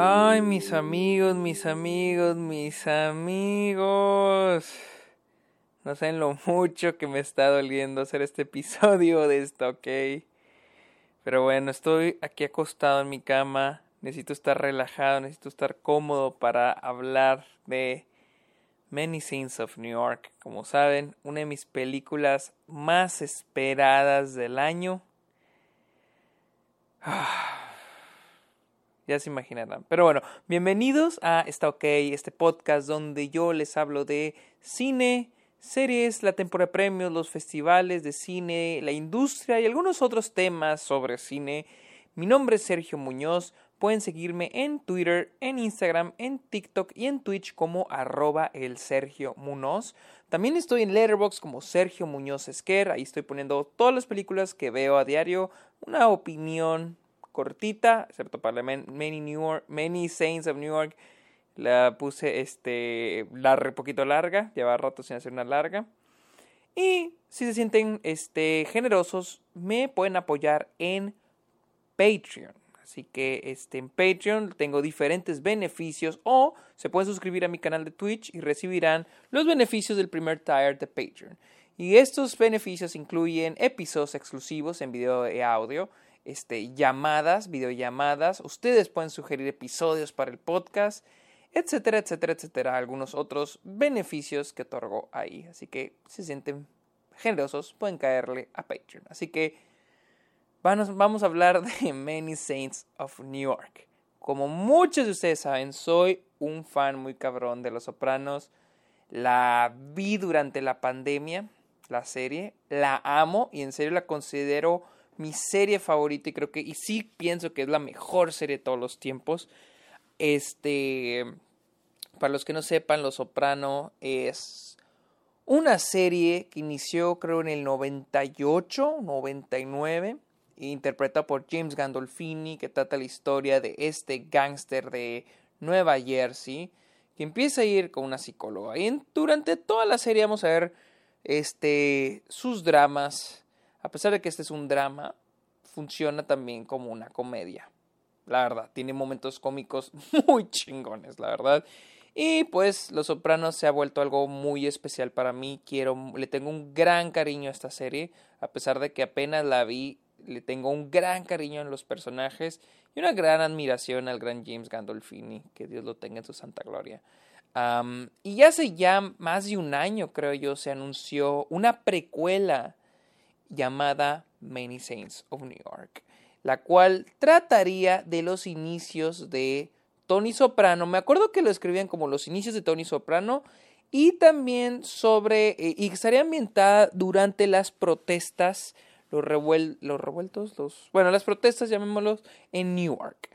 Ay, mis amigos, mis amigos, mis amigos. No saben lo mucho que me está doliendo hacer este episodio de esto, ¿ok? Pero bueno, estoy aquí acostado en mi cama. Necesito estar relajado, necesito estar cómodo para hablar de Many Saints of New York. Como saben, una de mis películas más esperadas del año. Ya se imaginarán. Pero bueno, bienvenidos a Está OK, este podcast donde yo les hablo de cine, series, la temporada de premios, los festivales de cine, la industria y algunos otros temas sobre cine. Mi nombre es Sergio Muñoz. Pueden seguirme en Twitter, en Instagram, en TikTok y en Twitch como arroba el Sergio Muñoz. También estoy en Letterboxd como Sergio Muñoz Esquer. Ahí estoy poniendo todas las películas que veo a diario. Una opinión cortita, excepto para Many, New York, Many Saints of New York. La puse este larga, poquito larga, lleva rato sin hacer una larga. Y si se sienten este, generosos, me pueden apoyar en Patreon. Así que este, en Patreon tengo diferentes beneficios o se pueden suscribir a mi canal de Twitch y recibirán los beneficios del primer tier de Patreon. Y estos beneficios incluyen episodios exclusivos en video y audio, este, llamadas, videollamadas. Ustedes pueden sugerir episodios para el podcast, etcétera, etcétera, etcétera. Algunos otros beneficios que otorgo ahí. Así que si se sienten generosos, pueden caerle a Patreon. Así que vamos, vamos a hablar de Many Saints of New York. Como muchos de ustedes saben, soy un fan muy cabrón de Los Sopranos. La vi durante la pandemia, la serie. La amo y en serio la considero mi serie favorita y creo que, y sí pienso que es la mejor serie de todos los tiempos. Este, para los que no sepan, Los Soprano es una serie que inició creo en el 98, 99, interpretada por James Gandolfini, que trata la historia de este gángster de Nueva Jersey, que empieza a ir con una psicóloga. Y durante toda la serie vamos a ver este, sus dramas, a pesar de que este es un drama, funciona también como una comedia. La verdad, tiene momentos cómicos muy chingones, la verdad. Y pues Los Sopranos se ha vuelto algo muy especial para mí. Quiero, le tengo un gran cariño a esta serie, a pesar de que apenas la vi, le tengo un gran cariño en los personajes y una gran admiración al gran James Gandolfini, que Dios lo tenga en su santa gloria. y hace ya más de un año, creo yo, se anunció una precuela llamada Many Saints of New York, la cual trataría de los inicios de Tony Soprano. Me acuerdo que lo escribían como los inicios de Tony Soprano y también sobre, eh, y estaría ambientada durante las protestas, los, los revueltos, los, bueno, las protestas, llamémoslos, en Newark.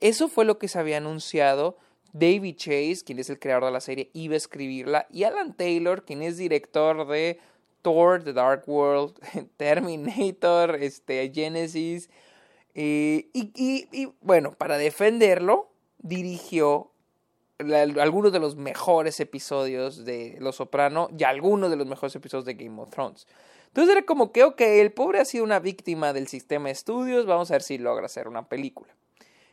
Eso fue lo que se había anunciado. David Chase, quien es el creador de la serie, iba a escribirla, y Alan Taylor, quien es director de The Dark World, Terminator, este, Genesis. y, y, bueno, para defenderlo, dirigió algunos de los mejores episodios de Los Soprano y algunos de los mejores episodios de Game of Thrones. Entonces era como que, ok, el pobre ha sido una víctima del sistema de estudios, vamos a ver si logra hacer una película.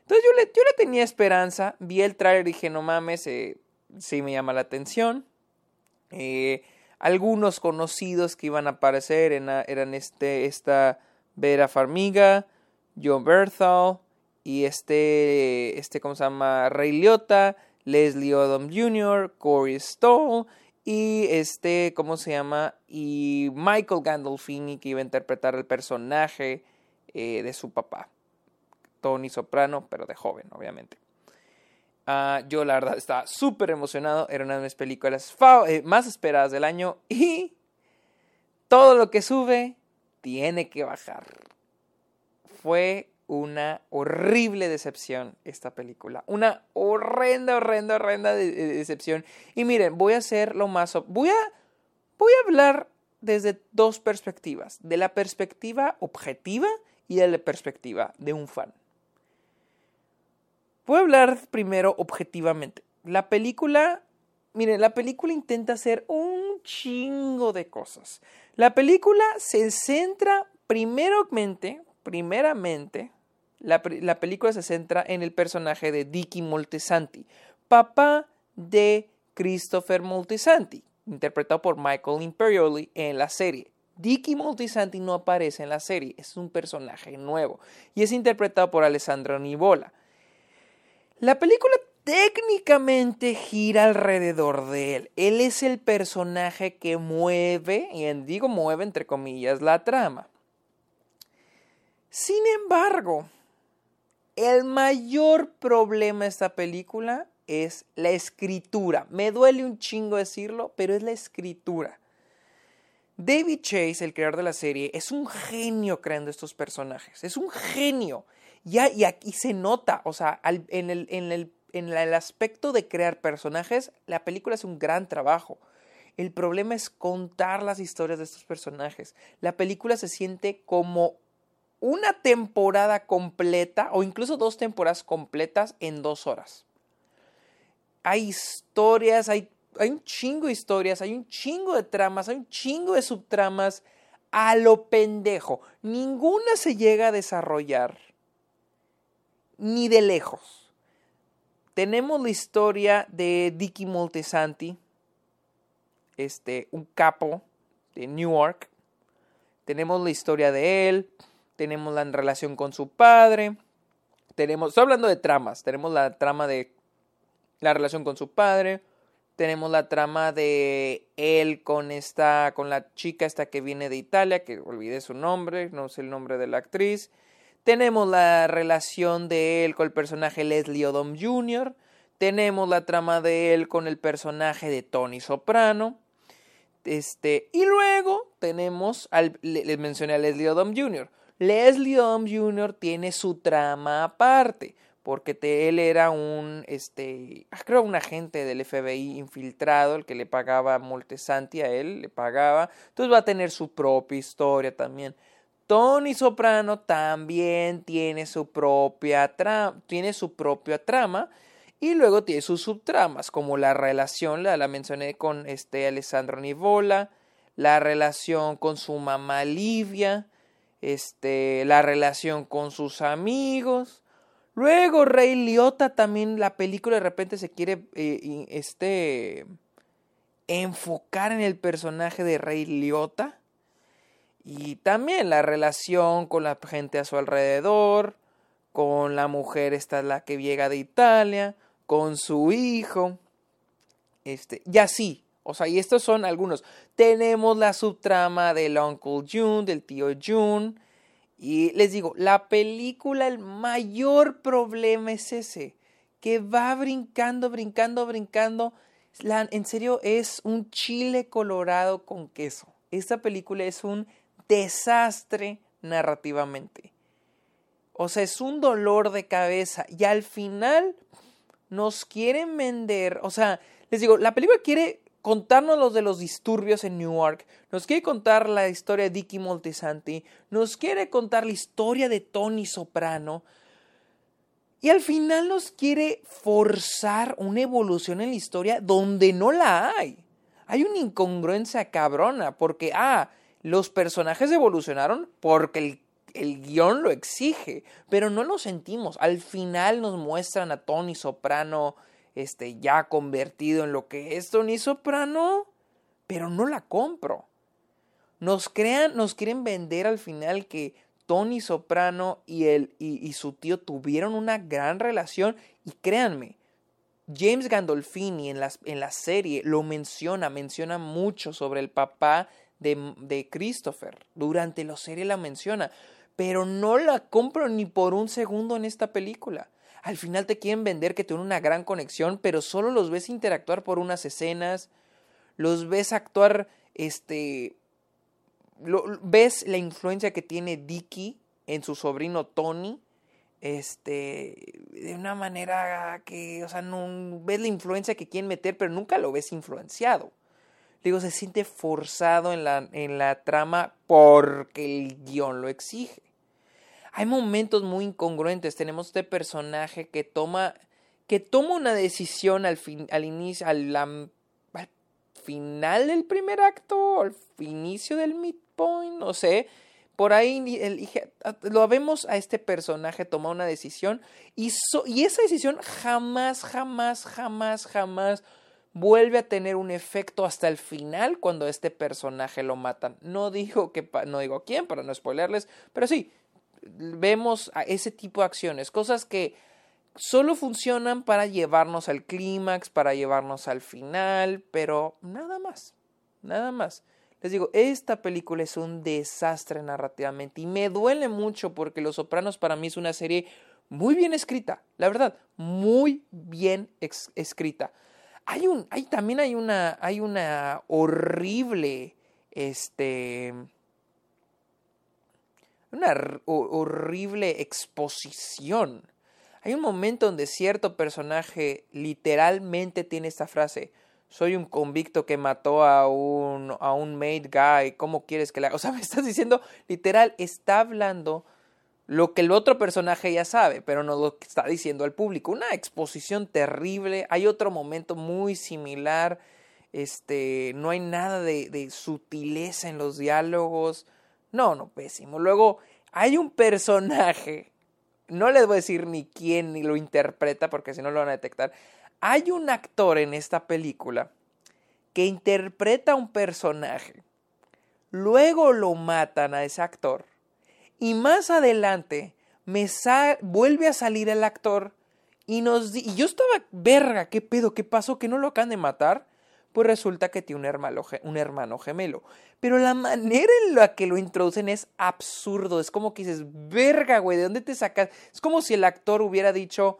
Entonces yo le, yo le tenía esperanza, vi el trailer y dije, no mames, eh, sí me llama la atención. Eh, algunos conocidos que iban a aparecer eran este, esta Vera Farmiga, John Berthal y este, este, ¿cómo se llama? Ray Liotta, Leslie Odom Jr., Corey Stoll y este, ¿cómo se llama? Y Michael Gandolfini que iba a interpretar el personaje eh, de su papá, Tony Soprano, pero de joven, obviamente. Ah, yo la verdad estaba súper emocionado. Era una de mis películas eh, más esperadas del año. Y todo lo que sube tiene que bajar. Fue una horrible decepción esta película. Una horrenda, horrenda, horrenda decepción. Y miren, voy a hacer lo más... Voy a, voy a hablar desde dos perspectivas. De la perspectiva objetiva y de la perspectiva de un fan. Voy a hablar primero objetivamente. La película, miren, la película intenta hacer un chingo de cosas. La película se centra primeramente, primeramente, la, la película se centra en el personaje de Dicky Moltisanti, papá de Christopher Moltisanti, interpretado por Michael Imperioli en la serie. Dicky Moltisanti no aparece en la serie, es un personaje nuevo y es interpretado por Alessandro Nivola. La película técnicamente gira alrededor de él. Él es el personaje que mueve, y digo mueve entre comillas, la trama. Sin embargo, el mayor problema de esta película es la escritura. Me duele un chingo decirlo, pero es la escritura. David Chase, el creador de la serie, es un genio creando estos personajes. Es un genio. Y aquí se nota, o sea, en el aspecto de crear personajes, la película es un gran trabajo. El problema es contar las historias de estos personajes. La película se siente como una temporada completa o incluso dos temporadas completas en dos horas. Hay historias, hay hay un chingo de historias, hay un chingo de tramas, hay un chingo de subtramas a lo pendejo. Ninguna se llega a desarrollar, ni de lejos. Tenemos la historia de Dicky Moltesanti, este, un capo de Newark. Tenemos la historia de él, tenemos la relación con su padre, tenemos, estoy hablando de tramas, tenemos la trama de la relación con su padre, tenemos la trama de él con esta, con la chica esta que viene de Italia, que olvidé su nombre, no sé el nombre de la actriz. Tenemos la relación de él con el personaje Leslie Odom Jr. Tenemos la trama de él con el personaje de Tony Soprano. Este, y luego tenemos, al, les mencioné a Leslie Odom Jr. Leslie Odom Jr. tiene su trama aparte porque él era un, este, ah, creo un agente del FBI infiltrado, el que le pagaba Moltesanti a él, le pagaba, entonces va a tener su propia historia también. Tony Soprano también tiene su propia trama, tiene su propia trama y luego tiene sus subtramas, como la relación, la, la mencioné con este Alessandro Nivola, la relación con su mamá Livia, este, la relación con sus amigos, Luego Rey Liotta también la película de repente se quiere eh, este, enfocar en el personaje de Rey Liotta. Y también la relación con la gente a su alrededor, con la mujer esta la que llega de Italia, con su hijo. Este, y así. O sea, y estos son algunos. Tenemos la subtrama del Uncle June, del tío June. Y les digo, la película, el mayor problema es ese, que va brincando, brincando, brincando. en serio, es un chile colorado con queso. Esta película es un desastre narrativamente. O sea, es un dolor de cabeza. Y al final nos quieren vender. O sea, les digo, la película quiere contarnos los de los disturbios en Newark, nos quiere contar la historia de Dicky Moltisanti, nos quiere contar la historia de Tony Soprano, y al final nos quiere forzar una evolución en la historia donde no la hay. Hay una incongruencia cabrona, porque, ah, los personajes evolucionaron porque el, el guion lo exige, pero no lo sentimos. Al final nos muestran a Tony Soprano este, ya convertido en lo que es Tony Soprano, pero no la compro. Nos crean, nos quieren vender al final que Tony Soprano y, él, y, su tío tuvieron una gran relación y créanme, James Gandolfini en, en la serie lo menciona, menciona mucho sobre el papá de, de Christopher. Durante la serie la menciona, pero no la compro ni por un segundo en esta película al final te quieren vender que tienen una gran conexión, pero solo los ves interactuar por unas escenas, los ves actuar, este, ves la influencia que tiene Dicky en su sobrino Tony, este, de una manera que, o sea, no ves la influencia que quieren meter, pero nunca lo ves influenciado. Digo, se siente forzado en la, en la trama porque el guion lo exige hay momentos muy incongruentes. Tenemos este personaje que toma, que toma una decisión al, fin, al inicio, al, final del primer acto, al inicio del midpoint, no sé. Por ahí lo vemos a este personaje tomar una decisión y, y esa decisión jamás, jamás, jamás, jamás vuelve a tener un efecto hasta el final cuando este personaje lo matan. No digo que no digo quién para no spoilerles, pero sí vemos a ese tipo de acciones, cosas que solo funcionan para llevarnos al clímax, para llevarnos al final, pero nada más, nada más. Les digo, esta película es un desastre narrativamente y me duele mucho porque Los Sopranos para mí es una serie muy bien escrita, la verdad, muy bien escrita. Hay un, hay, también hay una, hay una horrible, este, una horrible exposición. Hay un momento donde cierto personaje literalmente tiene esta frase, soy un convicto que mató a un, a un made guy, ¿cómo quieres que la... O sea, me estás diciendo, literal, está hablando lo que el otro personaje ya sabe, pero no lo está diciendo al público. Una exposición terrible. Hay otro momento muy similar. Este, no hay nada de, de sutileza en los diálogos. No, no, pésimo. Luego, hay un personaje. No les voy a decir ni quién ni lo interpreta porque si no lo van a detectar. Hay un actor en esta película que interpreta un personaje. Luego lo matan a ese actor. Y más adelante me vuelve a salir el actor y nos y yo estaba verga, qué pedo, qué pasó, que no lo acaban de matar. Pues resulta que tiene un hermano, un hermano gemelo. Pero la manera en la que lo introducen es absurdo. Es como que dices, verga, güey, ¿de dónde te sacas? Es como si el actor hubiera dicho,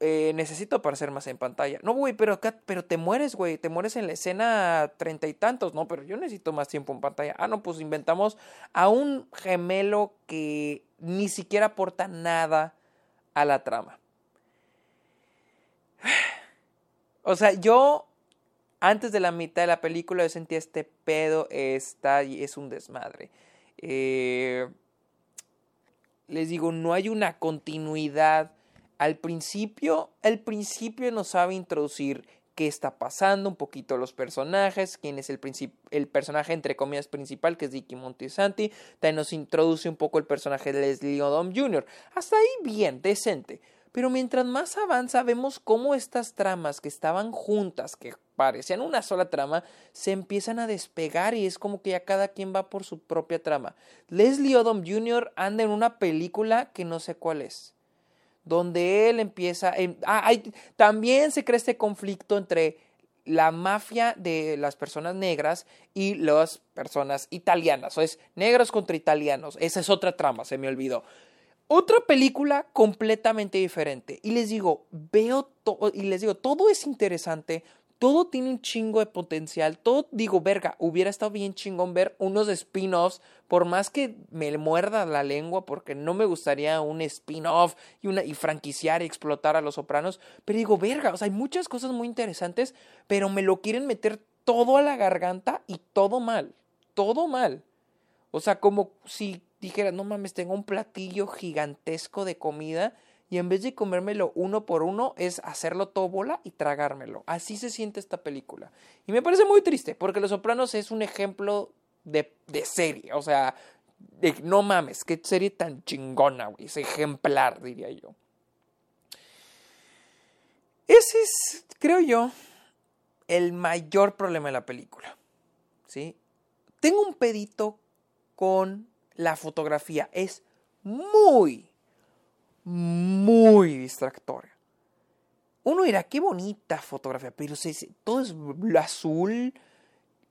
eh, necesito aparecer más en pantalla. No, güey, pero, pero te mueres, güey, te mueres en la escena treinta y tantos. No, pero yo necesito más tiempo en pantalla. Ah, no, pues inventamos a un gemelo que ni siquiera aporta nada a la trama. O sea, yo antes de la mitad de la película yo sentía este pedo está y es un desmadre. Eh, les digo, no hay una continuidad al principio, el principio nos sabe introducir qué está pasando, un poquito los personajes, quién es el, el personaje entre comillas principal, que es Dicky Montesanti, también nos introduce un poco el personaje de Leslie Odom Jr. Hasta ahí bien, decente. Pero mientras más avanza, vemos cómo estas tramas que estaban juntas, que parecían una sola trama, se empiezan a despegar y es como que ya cada quien va por su propia trama. Leslie Odom Jr. anda en una película que no sé cuál es donde él empieza... Ah, también se crea este conflicto entre la mafia de las personas negras y las personas italianas. O es negros contra italianos. Esa es otra trama, se me olvidó. Otra película completamente diferente. Y les digo, veo y les digo, todo es interesante, todo tiene un chingo de potencial. Todo, digo, verga, hubiera estado bien chingón ver unos spin-offs, por más que me muerda la lengua, porque no me gustaría un spin-off y, una, y franquiciar y explotar a los sopranos. Pero digo, verga, o sea, hay muchas cosas muy interesantes, pero me lo quieren meter todo a la garganta y todo mal. Todo mal. O sea, como si dijera, no mames, tengo un platillo gigantesco de comida y en vez de comérmelo uno por uno es hacerlo todo bola y tragármelo. Así se siente esta película. Y me parece muy triste porque Los Sopranos es un ejemplo de, de serie. O sea, de, no mames, qué serie tan chingona, güey. Es ejemplar, diría yo. Ese es, creo yo, el mayor problema de la película. ¿Sí? Tengo un pedito con la fotografía. Es muy, muy distractoria. Uno dirá, qué bonita fotografía, pero todo es azul.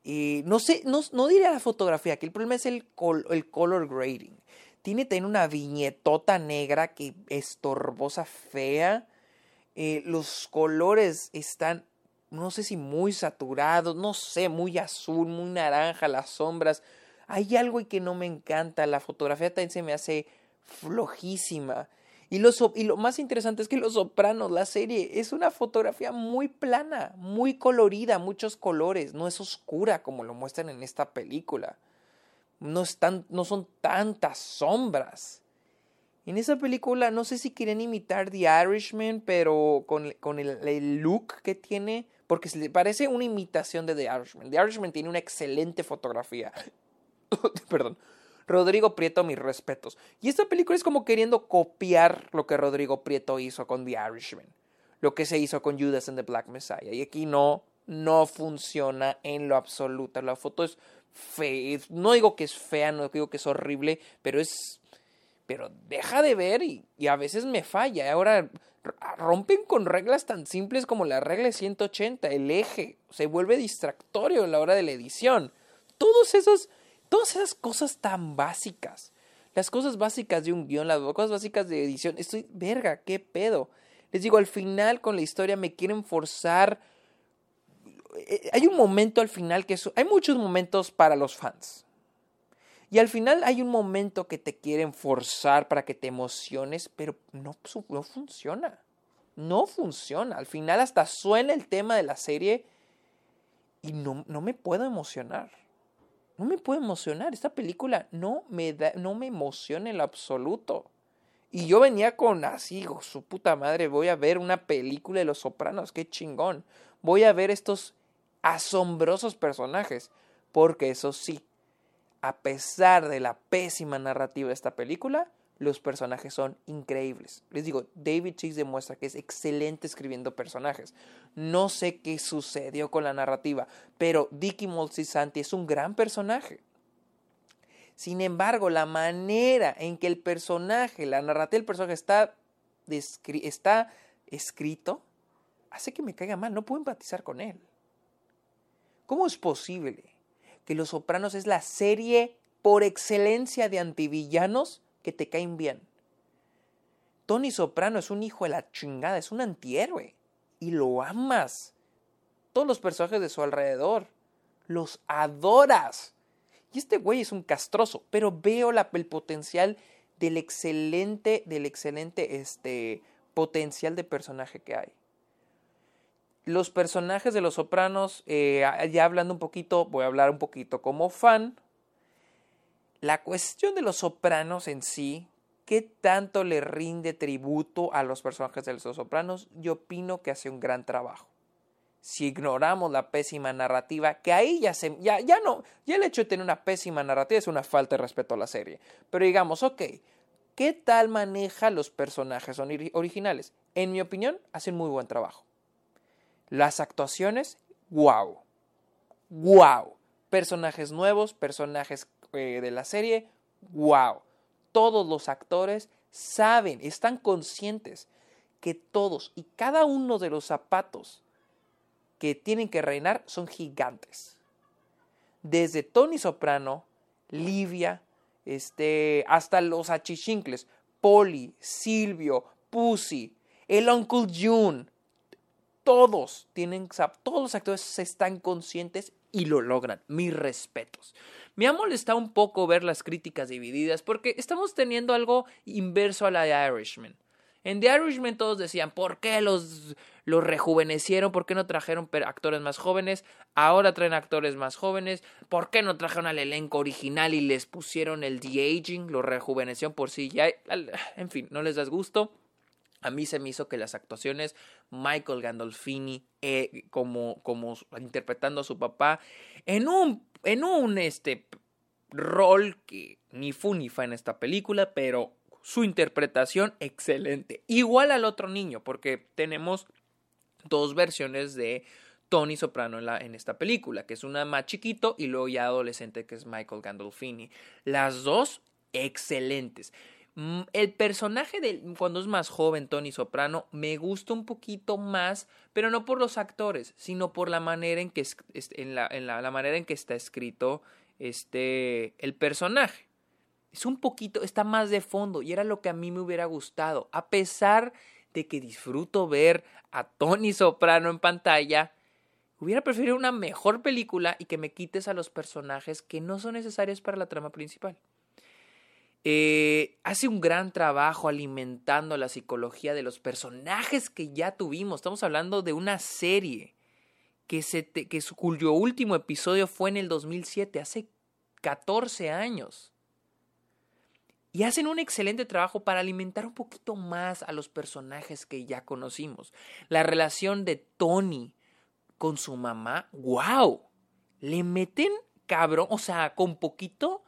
no sé, no, no diría la fotografía, que el problema es el, el color grading. Tiene también una viñetota negra que estorbosa, fea. Eh, los colores están, no sé si muy saturados, no sé, muy azul, muy naranja, las sombras. Hay algo que no me encanta. La fotografía también se me hace flojísima. Y lo, más interesante es que Los Sopranos, la serie, es una fotografía muy plana, muy colorida, muchos colores, no es oscura como lo muestran en esta película. No, son tantas sombras. En esa película no sé si quieren imitar The Irishman, pero con, con el, el, look que tiene, porque se le parece una imitación de The Irishman. The Irishman tiene una excelente fotografía. Perdón Rodrigo Prieto, mis respetos. Y esta película es como queriendo copiar lo que Rodrigo Prieto hizo con The Irishman, lo que se hizo con Judas and the Black Messiah. Y aquí no, no funciona en lo absoluto. La foto es fea. No digo que es fea, no digo que es horrible, pero es. Pero deja de ver y, y a veces me falla. Ahora rompen con reglas tan simples como la regla 180, el eje, se vuelve distractorio a la hora de la edición. Todos esos, todas esas cosas tan básicas. Las cosas básicas de un guion, las cosas básicas de edición. Estoy, verga, qué pedo. Les digo, al final con la historia me quieren forzar. Eh, hay un momento al final que hay muchos momentos para los fans. Y al final hay un momento que te quieren forzar para que te emociones, pero no, no funciona. No funciona. Al final hasta suena el tema de la serie y no, no me puedo emocionar. No me puedo emocionar. Esta película no me, da, no me emociona en lo absoluto. Y yo venía con así, su puta madre, voy a ver una película de Los Sopranos, qué chingón. Voy a ver estos asombrosos personajes. Porque eso sí, a pesar de la pésima narrativa de esta película, los personajes son increíbles. Les digo, David Chase demuestra que es excelente escribiendo personajes. No sé qué sucedió con la narrativa, pero Dicky Moltisanti es un gran personaje. Sin embargo, la manera en que el personaje, la narrativa del personaje está, está escrito, hace que me caiga mal. No puedo empatizar con él. ¿Cómo es posible que Los Sopranos es la serie por excelencia de antivillanos que te caen bien. Tony Soprano es un hijo de la chingada, es un antihéroe. Y lo amas. Todos los personajes de su alrededor. Los adoras. Y este güey es un castroso, pero veo el potencial del excelente, del excelente este, potencial de personaje que hay los personajes de Los Sopranos, eh, ya hablando un poquito, voy a hablar un poquito como fan. La cuestión de Los Sopranos en sí, ¿qué tanto le rinde tributo a los personajes de Los Sopranos? Yo opino que hace un gran trabajo. Si ignoramos la pésima narrativa, que ahí ya se, no, ya el hecho de tener una pésima narrativa es una falta de respeto a la serie. Pero digamos, ok, ¿qué tal maneja los personajes originales? En mi opinión, hacen muy buen trabajo. Las actuaciones, wow. Wow. Personajes nuevos, personajes eh, de la serie, wow. Todos los actores saben, están conscientes que todos y cada uno de los zapatos que tienen que reinar son gigantes. Desde Tony Soprano, Livia, este, hasta los achichincles, Polly, Silvio, Pussy, el Uncle June, todos tienen, todos los actores están conscientes y lo logran. Mis respetos. Me ha molestado un poco ver las críticas divididas porque estamos teniendo algo inverso a la de Irishman. En The Irishman todos decían, ¿por qué los, los rejuvenecieron? ¿Por qué no trajeron actores más jóvenes? Ahora traen actores más jóvenes. ¿Por qué no trajeron al elenco original y les pusieron el de-aging? Lo rejuvenecieron por sí ya. En fin, no les das gusto. A mí se me hizo que las actuaciones, Michael Gandolfini eh, como, como interpretando a su papá, en un, en un este, rol que ni fu ni fa en esta película, pero su interpretación excelente. Igual al otro niño, porque tenemos dos versiones de Tony Soprano en, la, en esta película, que es una más chiquito y luego ya adolescente, que es Michael Gandolfini. Las dos excelentes. Mm, el personaje de cuando es más joven, Tony Soprano, me gusta un poquito más, pero no por los actores, sino por la manera en que, la, manera en que está escrito este, el personaje. Es un poquito, está más de fondo y era lo que a mí me hubiera gustado. A pesar de que disfruto ver a Tony Soprano en pantalla, hubiera preferido una mejor película y que me quites a los personajes que no son necesarios para la trama principal. Eh, hace un gran trabajo alimentando la psicología de los personajes que ya tuvimos. Estamos hablando de una serie que, se que cuyo último episodio fue en el 2007, hace 14 años. Y hacen un excelente trabajo para alimentar un poquito más a los personajes que ya conocimos. La relación de Tony con su mamá, wow. Le meten cabrón, o sea, con poquito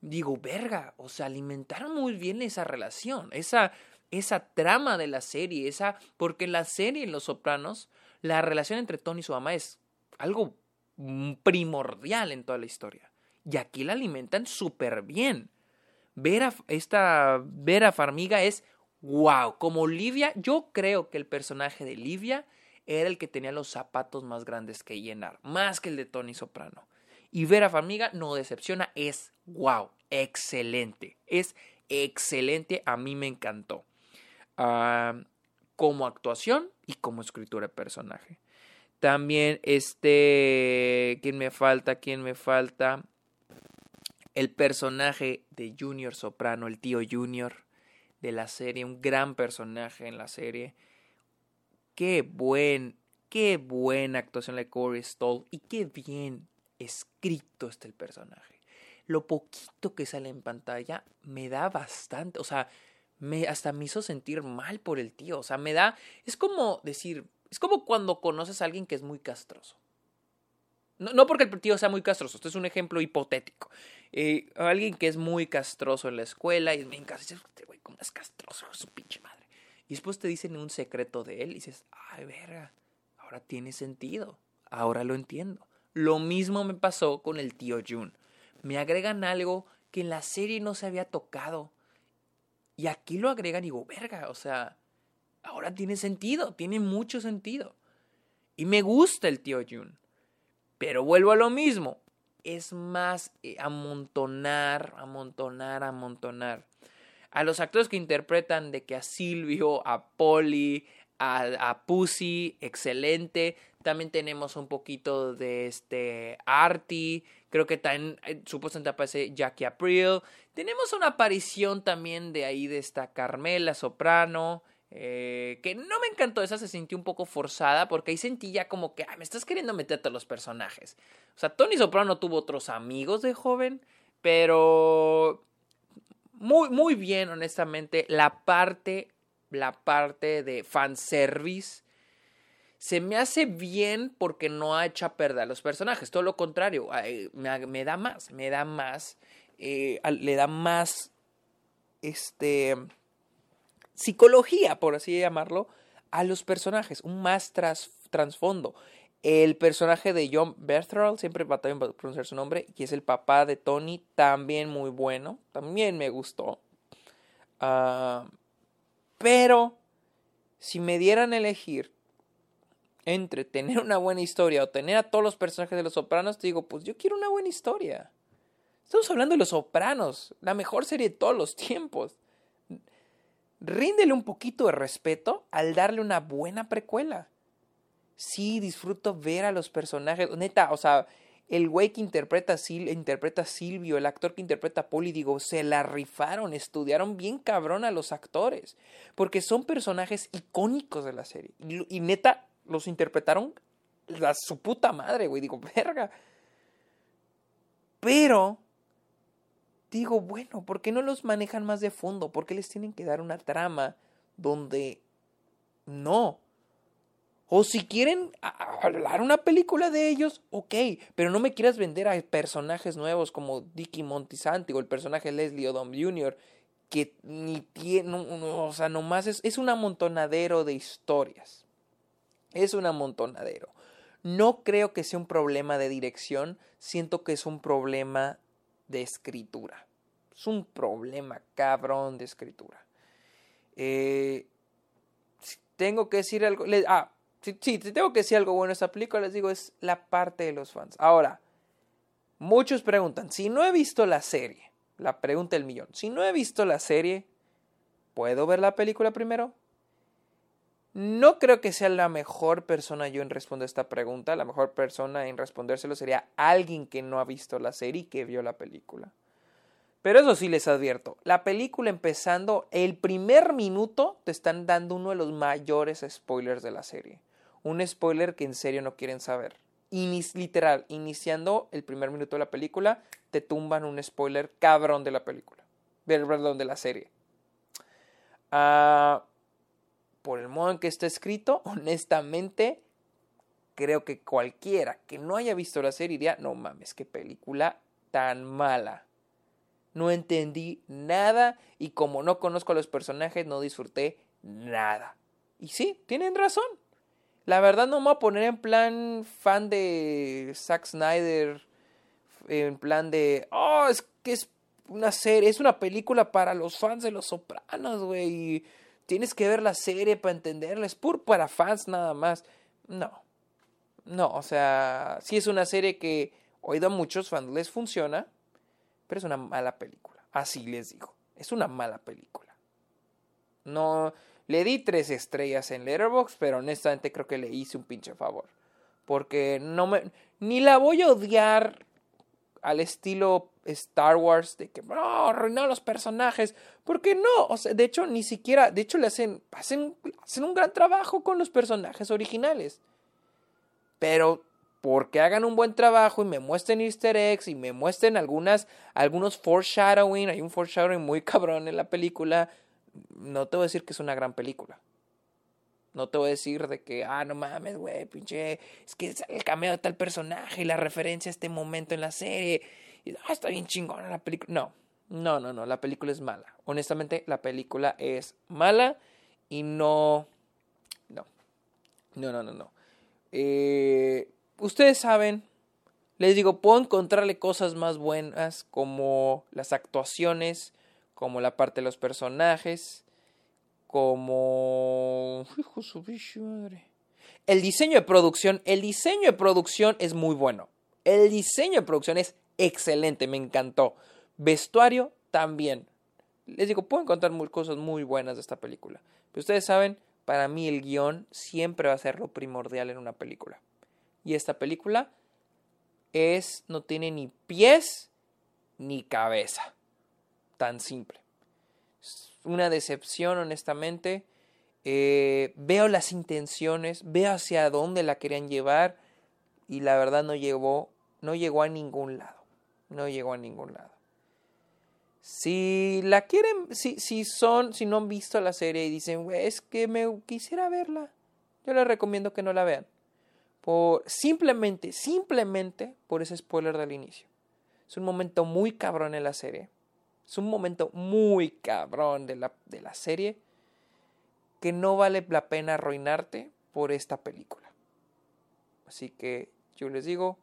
digo, verga, o sea, alimentaron muy bien esa relación, esa, esa trama de la serie, esa, porque la serie en Los Sopranos, la relación entre Tony y su mamá es algo primordial en toda la historia. Y aquí la alimentan súper bien. Ver a esta Vera Farmiga es wow. Como Livia, yo creo que el personaje de Livia era el que tenía los zapatos más grandes que llenar, más que el de Tony Soprano. Y Vera Farmiga no decepciona, es wow, excelente, es excelente, a mí me encantó. Como actuación y como escritura de personaje. También este, ¿quién me falta? ¿Quién me falta? El personaje de Junior Soprano, el tío Junior de la serie, un gran personaje en la serie. Qué buen, qué buena actuación de Corey Stoll y qué bien escrito está el personaje. Lo poquito que sale en pantalla me da bastante, o sea, me, hasta me hizo sentir mal por el tío, o sea, me da, es como decir, es como cuando conoces a alguien que es muy castroso. No, no porque el tío sea muy castroso, esto es un ejemplo hipotético. Eh, alguien que es muy castroso en la escuela y me encanta, dices, este güey, ¿cómo es castroso? Su pinche madre. Y después te dicen un secreto de él y dices, ay, verga, ahora tiene sentido, ahora lo entiendo. Lo mismo me pasó con el tío Jun. Me agregan algo que en la serie no se había tocado. Y aquí lo agregan y digo, verga, o sea, ahora tiene sentido, tiene mucho sentido. Y me gusta el tío Jun. Pero vuelvo a lo mismo. Es más eh, amontonar, amontonar, amontonar. A los actores que interpretan de que a Silvio, a Polly, a, a Pussy, excelente. También tenemos un poquito de este Artie. Creo que también eh, supuestamente aparece Jackie April. Tenemos una aparición también de ahí de esta Carmela Soprano. Eh, que no me encantó, esa se sintió un poco forzada porque ahí sentí ya como que me estás queriendo meterte a los personajes. O sea, Tony Soprano tuvo otros amigos de joven, pero muy, muy bien, honestamente. La parte, la parte de fanservice se me hace bien porque no ha hecho a perder a los personajes. Todo lo contrario, me, da más, me da más, eh, le da más, este psicología, por así llamarlo, a los personajes, un más trasfondo. El personaje de John Berthold, siempre va a pronunciar su nombre, que es el papá de Tony, también muy bueno, también me gustó. Ah, pero, si me dieran a elegir entre tener una buena historia o tener a todos los personajes de Los Sopranos, te digo, pues yo quiero una buena historia. Estamos hablando de Los Sopranos, la mejor serie de todos los tiempos ríndele un poquito de respeto al darle una buena precuela. Sí, disfruto ver a los personajes. Neta, o sea, el güey que interpreta a, interpreta Silvio, el actor que interpreta a Poli, digo, se la rifaron, estudiaron bien cabrón a los actores. Porque son personajes icónicos de la serie. Y neta, los interpretaron a su puta madre, güey. Digo, verga. Pero digo, bueno, ¿por qué no los manejan más de fondo? ¿Por qué les tienen que dar una trama donde no? O si quieren hablar una película de ellos, ok, pero no me quieras vender a personajes nuevos como Dicky Montisanti o el personaje Leslie Odom Jr., que ni tiene, o sea, nomás es, es un amontonadero de historias. Es un amontonadero. No creo que sea un problema de dirección, siento que es un problema de escritura. Es un problema cabrón de escritura. Eh, tengo que decir algo. ah, si, si, tengo que decir algo bueno esta película, les digo, es la parte de los fans. Ahora, muchos preguntan: si no he visto la serie, la pregunta del millón, si no he visto la serie, ¿puedo ver la película primero? No creo que sea la mejor persona yo en responder esta pregunta. La mejor persona en respondérselo sería alguien que no ha visto la serie y que vio la película. Pero eso sí les advierto, la película empezando, el primer minuto te están dando uno de los mayores spoilers de la serie. Un spoiler que en serio no quieren saber. literal, iniciando el primer minuto de la película, te tumban un spoiler cabrón de la película. Perdón, de la serie. Ah por el modo en que está escrito, honestamente, creo que cualquiera que no haya visto la serie diría, no mames, qué película tan mala. no entendí nada y como no conozco a los personajes no disfruté nada. Y sí, tienen razón. La verdad no me voy a poner en plan fan de Zack Snyder, en plan de, oh, es que es una serie, es una película para los fans de Los Sopranos, güey. Tienes que ver la serie para entenderla, es puro para fans nada más. No, no, o sea, sí es una serie que oído a muchos fans les funciona, pero es una mala película. Así les digo, es una mala película. No, le di tres estrellas en Letterboxd, pero honestamente creo que le hice un pinche favor. Porque no me, ni la voy a odiar al estilo Star Wars de que no, arruinó los personajes. Porque no, o sea, de hecho, ni siquiera, de hecho, le hacen, hacen, hacen un gran trabajo con los personajes originales. Pero porque hagan un buen trabajo y me muestren easter eggs y me muestren algunas, algunos foreshadowing, hay un foreshadowing muy cabrón en la película, no te voy a decir que es una gran película. No te voy a decir de que, ah, no mames, güey, pinche, es que el cameo de tal personaje y la referencia a este momento en la serie. Y, ah, está bien chingona la película. No, no, no, no, la película es mala. Honestamente, la película es mala y no, no, no, no, no, no. Eh, ustedes saben, les digo, puedo encontrarle cosas más buenas como las actuaciones, como la parte de los personajes, como... El diseño de producción, el diseño de producción es muy bueno. El diseño de producción es excelente, me encantó. Vestuario también. Les digo, puedo encontrar cosas muy buenas de esta película. Pero ustedes saben, para mí el guion siempre va a ser lo primordial en una película. Y esta película es, no tiene ni pies ni cabeza. Tan simple. Es una decepción, honestamente. Eh, veo las intenciones, veo hacia dónde la querían llevar y la verdad no llegó, no llegó a ningún lado. No llegó a ningún lado. Si la quieren, si, si son, si no han visto la serie y dicen, es que me quisiera verla, yo les recomiendo que no la vean. Por, simplemente, simplemente por ese spoiler del inicio. Es un momento muy cabrón en la serie. Es un momento muy cabrón de la, de la serie que no vale la pena arruinarte por esta película. Así que yo les digo,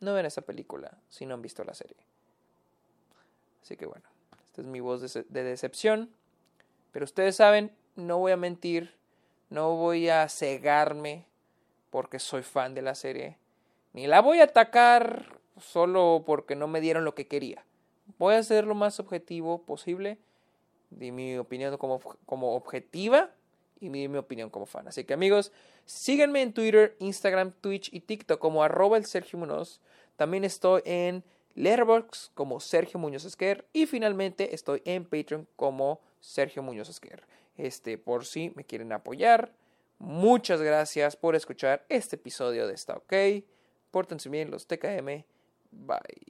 no ven esta película si no han visto la serie. Así que bueno, esta es mi voz de, decepción. Pero ustedes saben, no voy a mentir, no voy a cegarme porque soy fan de la serie. Ni la voy a atacar solo porque no me dieron lo que quería. Voy a ser lo más objetivo posible. Di mi opinión como, como objetiva y di mi opinión como fan. Así que amigos, síganme en Twitter, Instagram, Twitch y TikTok como arroba el Sergio Munoz. También estoy en Letterboxd como Sergio Muñoz Esquer y finalmente estoy en Patreon como Sergio Muñoz Esquer. Este, por si me quieren apoyar. Muchas gracias por escuchar este episodio de Está OK. Pórtense bien los TKM. Bye.